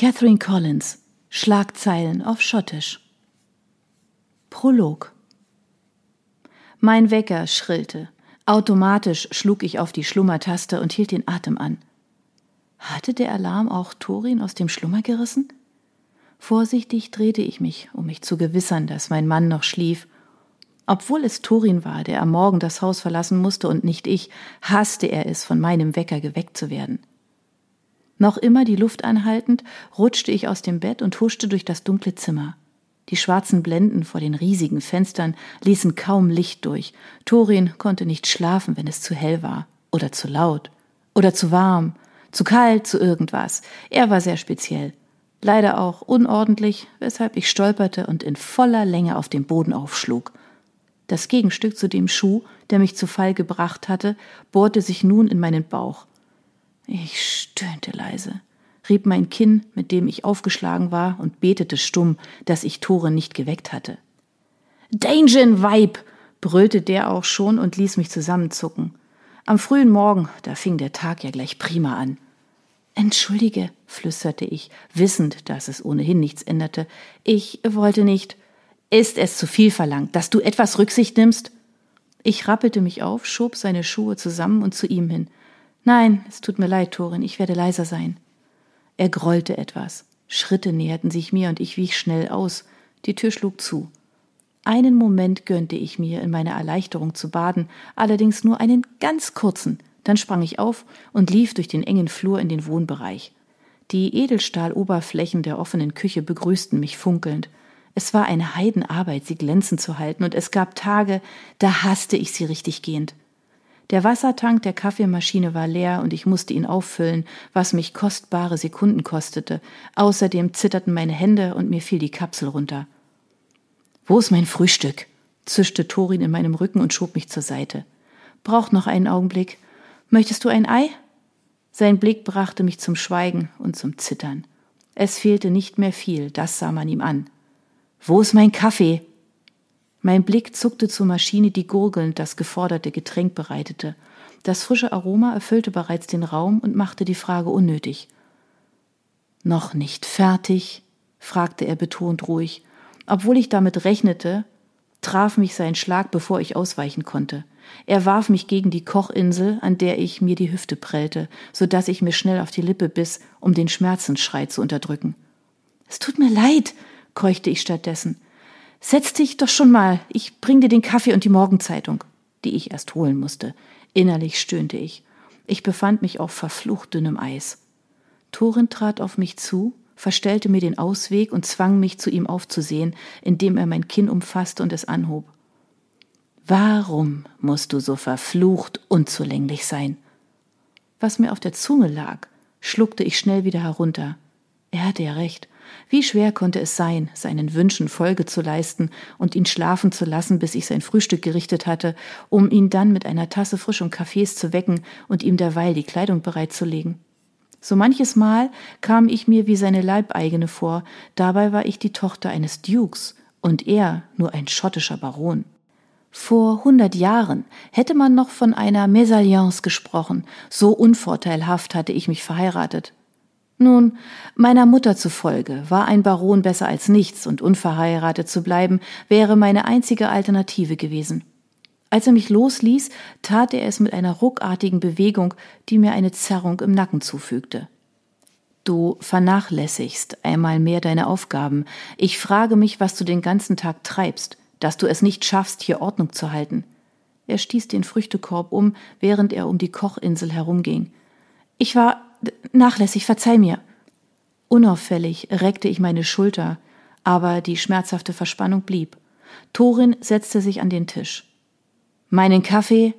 Catherine Collins Schlagzeilen auf Schottisch Prolog Mein Wecker schrillte. Automatisch schlug ich auf die Schlummertaste und hielt den Atem an. Hatte der Alarm auch Torin aus dem Schlummer gerissen? Vorsichtig drehte ich mich, um mich zu gewissern, dass mein Mann noch schlief. Obwohl es Torin war, der am Morgen das Haus verlassen musste und nicht ich, hasste er es, von meinem Wecker geweckt zu werden. Noch immer die Luft anhaltend, rutschte ich aus dem Bett und huschte durch das dunkle Zimmer. Die schwarzen Blenden vor den riesigen Fenstern ließen kaum Licht durch. Torin konnte nicht schlafen, wenn es zu hell war oder zu laut oder zu warm, zu kalt, zu irgendwas. Er war sehr speziell. Leider auch unordentlich, weshalb ich stolperte und in voller Länge auf dem Boden aufschlug. Das Gegenstück zu dem Schuh, der mich zu Fall gebracht hatte, bohrte sich nun in meinen Bauch. Ich stöhnte leise, rieb mein Kinn, mit dem ich aufgeschlagen war, und betete stumm, dass ich Tore nicht geweckt hatte. Dangen, Weib! brüllte der auch schon und ließ mich zusammenzucken. Am frühen Morgen, da fing der Tag ja gleich prima an. Entschuldige, flüsterte ich, wissend, dass es ohnehin nichts änderte. Ich wollte nicht. Ist es zu viel verlangt, dass du etwas Rücksicht nimmst? Ich rappelte mich auf, schob seine Schuhe zusammen und zu ihm hin. Nein, es tut mir leid, Torin, ich werde leiser sein. Er grollte etwas. Schritte näherten sich mir und ich wich schnell aus. Die Tür schlug zu. Einen Moment gönnte ich mir, in meiner Erleichterung zu baden, allerdings nur einen ganz kurzen. Dann sprang ich auf und lief durch den engen Flur in den Wohnbereich. Die Edelstahloberflächen der offenen Küche begrüßten mich funkelnd. Es war eine Heidenarbeit, sie glänzend zu halten, und es gab Tage, da hasste ich sie richtig gehend. Der Wassertank der Kaffeemaschine war leer und ich musste ihn auffüllen, was mich kostbare Sekunden kostete. Außerdem zitterten meine Hände und mir fiel die Kapsel runter. Wo ist mein Frühstück? zischte Torin in meinem Rücken und schob mich zur Seite. Braucht noch einen Augenblick. Möchtest du ein Ei? Sein Blick brachte mich zum Schweigen und zum Zittern. Es fehlte nicht mehr viel, das sah man ihm an. Wo ist mein Kaffee? Mein Blick zuckte zur Maschine, die gurgelnd das geforderte Getränk bereitete. Das frische Aroma erfüllte bereits den Raum und machte die Frage unnötig. Noch nicht fertig? fragte er betont ruhig. Obwohl ich damit rechnete, traf mich sein Schlag, bevor ich ausweichen konnte. Er warf mich gegen die Kochinsel, an der ich mir die Hüfte prellte, so dass ich mir schnell auf die Lippe biss, um den Schmerzensschrei zu unterdrücken. Es tut mir leid, keuchte ich stattdessen. Setz dich doch schon mal, ich bring dir den Kaffee und die Morgenzeitung, die ich erst holen musste. Innerlich stöhnte ich. Ich befand mich auf verflucht dünnem Eis. Torin trat auf mich zu, verstellte mir den Ausweg und zwang mich zu ihm aufzusehen, indem er mein Kinn umfasste und es anhob. Warum musst du so verflucht unzulänglich sein? Was mir auf der Zunge lag, schluckte ich schnell wieder herunter. Er hatte ja recht. Wie schwer konnte es sein, seinen Wünschen Folge zu leisten und ihn schlafen zu lassen, bis ich sein Frühstück gerichtet hatte, um ihn dann mit einer Tasse frischem Kaffees zu wecken und ihm derweil die Kleidung bereitzulegen. So manches Mal kam ich mir wie seine Leibeigene vor, dabei war ich die Tochter eines Dukes und er nur ein schottischer Baron. Vor hundert Jahren hätte man noch von einer Mesalliance gesprochen, so unvorteilhaft hatte ich mich verheiratet. Nun, meiner Mutter zufolge war ein Baron besser als nichts und unverheiratet zu bleiben wäre meine einzige Alternative gewesen. Als er mich losließ, tat er es mit einer ruckartigen Bewegung, die mir eine Zerrung im Nacken zufügte. Du vernachlässigst einmal mehr deine Aufgaben. Ich frage mich, was du den ganzen Tag treibst, dass du es nicht schaffst, hier Ordnung zu halten. Er stieß den Früchtekorb um, während er um die Kochinsel herumging. Ich war nachlässig, verzeih mir. Unauffällig reckte ich meine Schulter, aber die schmerzhafte Verspannung blieb. Torin setzte sich an den Tisch. Meinen Kaffee?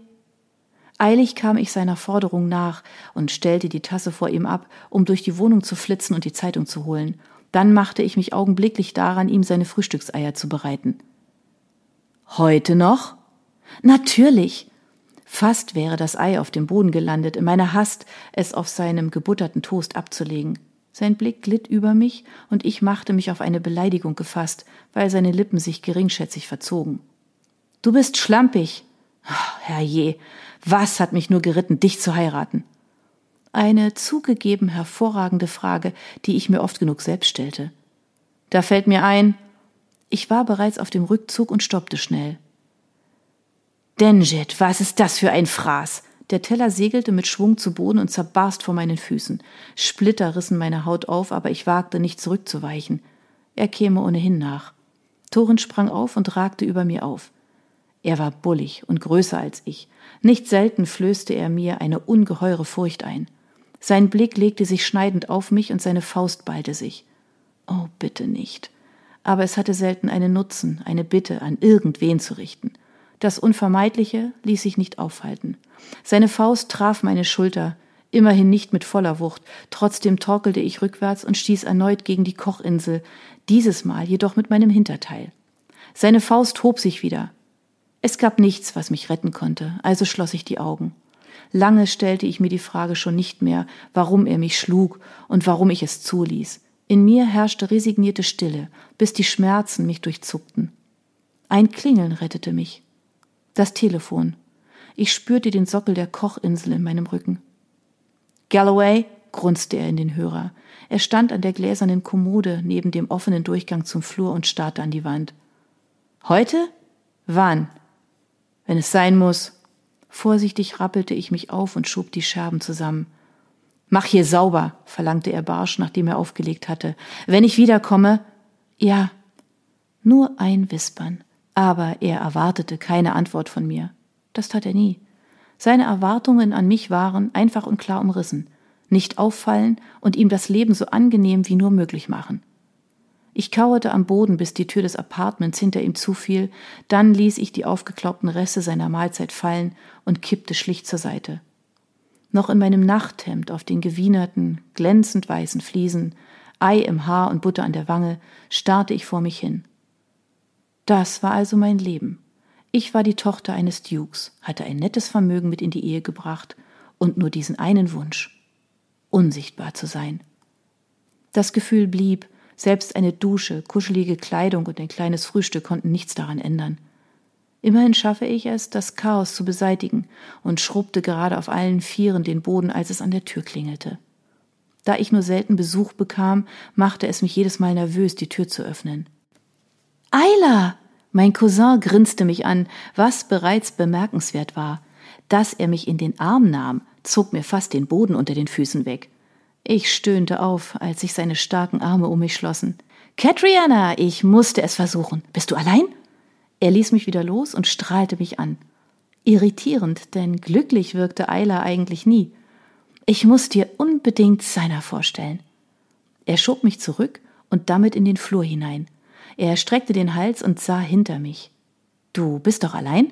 Eilig kam ich seiner Forderung nach und stellte die Tasse vor ihm ab, um durch die Wohnung zu flitzen und die Zeitung zu holen. Dann machte ich mich augenblicklich daran, ihm seine Frühstückseier zu bereiten. Heute noch? Natürlich. Fast wäre das Ei auf dem Boden gelandet, in meiner Hast, es auf seinem gebutterten Toast abzulegen. Sein Blick glitt über mich, und ich machte mich auf eine Beleidigung gefasst, weil seine Lippen sich geringschätzig verzogen. Du bist schlampig. Oh, Herrje, was hat mich nur geritten, dich zu heiraten? Eine zugegeben hervorragende Frage, die ich mir oft genug selbst stellte. Da fällt mir ein, ich war bereits auf dem Rückzug und stoppte schnell. Denjet, was ist das für ein Fraß? Der Teller segelte mit Schwung zu Boden und zerbarst vor meinen Füßen. Splitter rissen meine Haut auf, aber ich wagte nicht zurückzuweichen. Er käme ohnehin nach. Torin sprang auf und ragte über mir auf. Er war bullig und größer als ich. Nicht selten flößte er mir eine ungeheure Furcht ein. Sein Blick legte sich schneidend auf mich und seine Faust ballte sich. Oh, bitte nicht. Aber es hatte selten einen Nutzen, eine Bitte an irgendwen zu richten. Das Unvermeidliche ließ sich nicht aufhalten. Seine Faust traf meine Schulter, immerhin nicht mit voller Wucht, trotzdem torkelte ich rückwärts und stieß erneut gegen die Kochinsel, dieses Mal jedoch mit meinem Hinterteil. Seine Faust hob sich wieder. Es gab nichts, was mich retten konnte, also schloss ich die Augen. Lange stellte ich mir die Frage schon nicht mehr, warum er mich schlug und warum ich es zuließ. In mir herrschte resignierte Stille, bis die Schmerzen mich durchzuckten. Ein Klingeln rettete mich. Das Telefon. Ich spürte den Sockel der Kochinsel in meinem Rücken. Galloway, grunzte er in den Hörer. Er stand an der gläsernen Kommode neben dem offenen Durchgang zum Flur und starrte an die Wand. Heute? Wann? Wenn es sein muss. Vorsichtig rappelte ich mich auf und schob die Scherben zusammen. Mach hier sauber, verlangte er barsch, nachdem er aufgelegt hatte. Wenn ich wiederkomme. Ja. Nur ein Wispern aber er erwartete keine Antwort von mir. Das tat er nie. Seine Erwartungen an mich waren einfach und klar umrissen, nicht auffallen und ihm das Leben so angenehm wie nur möglich machen. Ich kauerte am Boden, bis die Tür des Apartments hinter ihm zufiel, dann ließ ich die aufgeklaubten Reste seiner Mahlzeit fallen und kippte schlicht zur Seite. Noch in meinem Nachthemd auf den gewienerten, glänzend weißen Fliesen, Ei im Haar und Butter an der Wange, starrte ich vor mich hin. Das war also mein Leben. Ich war die Tochter eines Dukes, hatte ein nettes Vermögen mit in die Ehe gebracht und nur diesen einen Wunsch, unsichtbar zu sein. Das Gefühl blieb, selbst eine Dusche, kuschelige Kleidung und ein kleines Frühstück konnten nichts daran ändern. Immerhin schaffe ich es, das Chaos zu beseitigen und schrubbte gerade auf allen Vieren den Boden, als es an der Tür klingelte. Da ich nur selten Besuch bekam, machte es mich jedes Mal nervös, die Tür zu öffnen. Ayla! Mein Cousin grinste mich an, was bereits bemerkenswert war. Dass er mich in den Arm nahm, zog mir fast den Boden unter den Füßen weg. Ich stöhnte auf, als sich seine starken Arme um mich schlossen. Catriana, ich musste es versuchen. Bist du allein? Er ließ mich wieder los und strahlte mich an. Irritierend, denn glücklich wirkte Ayla eigentlich nie. Ich muss dir unbedingt seiner vorstellen. Er schob mich zurück und damit in den Flur hinein. Er streckte den Hals und sah hinter mich. Du bist doch allein?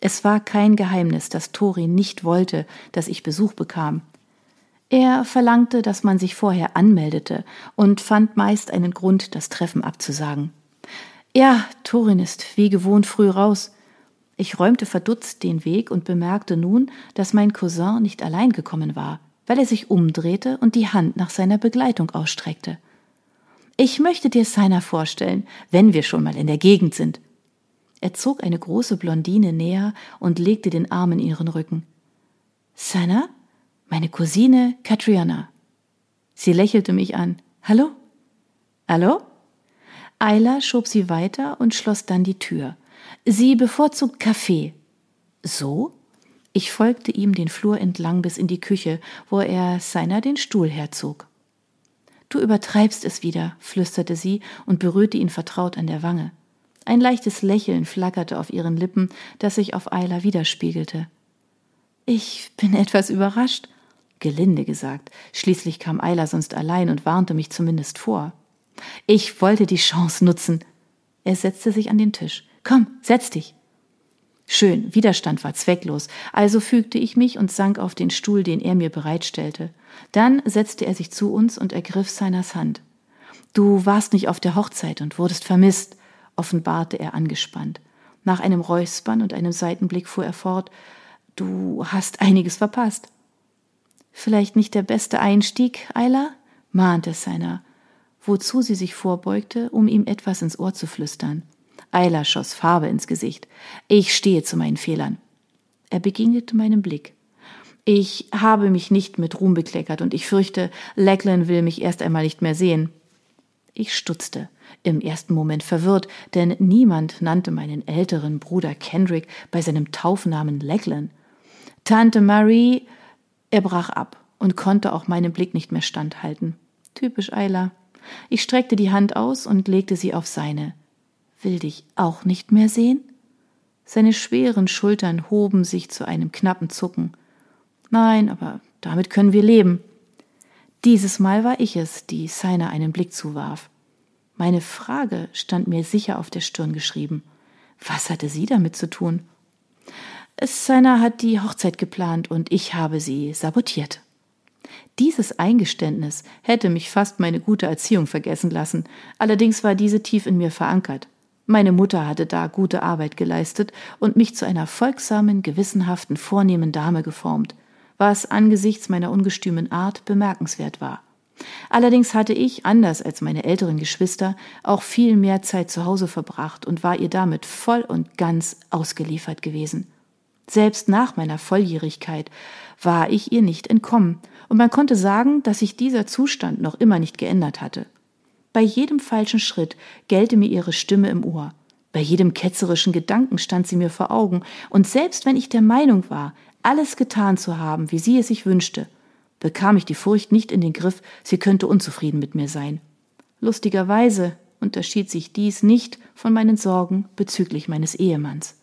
Es war kein Geheimnis, dass Tori nicht wollte, dass ich Besuch bekam. Er verlangte, dass man sich vorher anmeldete und fand meist einen Grund, das Treffen abzusagen. Ja, Torin ist wie gewohnt früh raus. Ich räumte verdutzt den Weg und bemerkte nun, dass mein Cousin nicht allein gekommen war, weil er sich umdrehte und die Hand nach seiner Begleitung ausstreckte. Ich möchte dir Seiner vorstellen, wenn wir schon mal in der Gegend sind. Er zog eine große Blondine näher und legte den Arm in ihren Rücken. Seiner? Meine Cousine Katriana. Sie lächelte mich an. Hallo? Hallo? Ayla schob sie weiter und schloss dann die Tür. Sie bevorzugt Kaffee. So? Ich folgte ihm den Flur entlang bis in die Küche, wo er seiner den Stuhl herzog. Du übertreibst es wieder, flüsterte sie und berührte ihn vertraut an der Wange. Ein leichtes Lächeln flackerte auf ihren Lippen, das sich auf Ayla widerspiegelte. Ich bin etwas überrascht, gelinde gesagt. Schließlich kam Ayla sonst allein und warnte mich zumindest vor. Ich wollte die Chance nutzen. Er setzte sich an den Tisch. Komm, setz dich. Schön, Widerstand war zwecklos, also fügte ich mich und sank auf den Stuhl, den er mir bereitstellte. Dann setzte er sich zu uns und ergriff Seiners Hand. Du warst nicht auf der Hochzeit und wurdest vermisst, offenbarte er angespannt. Nach einem Räuspern und einem Seitenblick fuhr er fort, du hast einiges verpasst. Vielleicht nicht der beste Einstieg, Ayla? mahnte Seiner, wozu sie sich vorbeugte, um ihm etwas ins Ohr zu flüstern. Eiler schoss Farbe ins Gesicht. Ich stehe zu meinen Fehlern. Er begegnete meinem Blick. Ich habe mich nicht mit Ruhm bekleckert und ich fürchte, Lachlan will mich erst einmal nicht mehr sehen. Ich stutzte, im ersten Moment verwirrt, denn niemand nannte meinen älteren Bruder Kendrick bei seinem Taufnamen Lachlan. Tante Marie, er brach ab und konnte auch meinem Blick nicht mehr standhalten. Typisch Eiler. Ich streckte die Hand aus und legte sie auf seine. Will dich auch nicht mehr sehen? Seine schweren Schultern hoben sich zu einem knappen Zucken. Nein, aber damit können wir leben. Dieses Mal war ich es, die Seiner einen Blick zuwarf. Meine Frage stand mir sicher auf der Stirn geschrieben. Was hatte sie damit zu tun? Seiner hat die Hochzeit geplant und ich habe sie sabotiert. Dieses Eingeständnis hätte mich fast meine gute Erziehung vergessen lassen, allerdings war diese tief in mir verankert. Meine Mutter hatte da gute Arbeit geleistet und mich zu einer folgsamen, gewissenhaften, vornehmen Dame geformt was angesichts meiner ungestümen Art bemerkenswert war. Allerdings hatte ich, anders als meine älteren Geschwister, auch viel mehr Zeit zu Hause verbracht und war ihr damit voll und ganz ausgeliefert gewesen. Selbst nach meiner Volljährigkeit war ich ihr nicht entkommen, und man konnte sagen, dass sich dieser Zustand noch immer nicht geändert hatte. Bei jedem falschen Schritt gellte mir ihre Stimme im Ohr. Bei jedem ketzerischen Gedanken stand sie mir vor Augen, und selbst wenn ich der Meinung war, alles getan zu haben, wie sie es sich wünschte, bekam ich die Furcht nicht in den Griff, sie könnte unzufrieden mit mir sein. Lustigerweise unterschied sich dies nicht von meinen Sorgen bezüglich meines Ehemanns.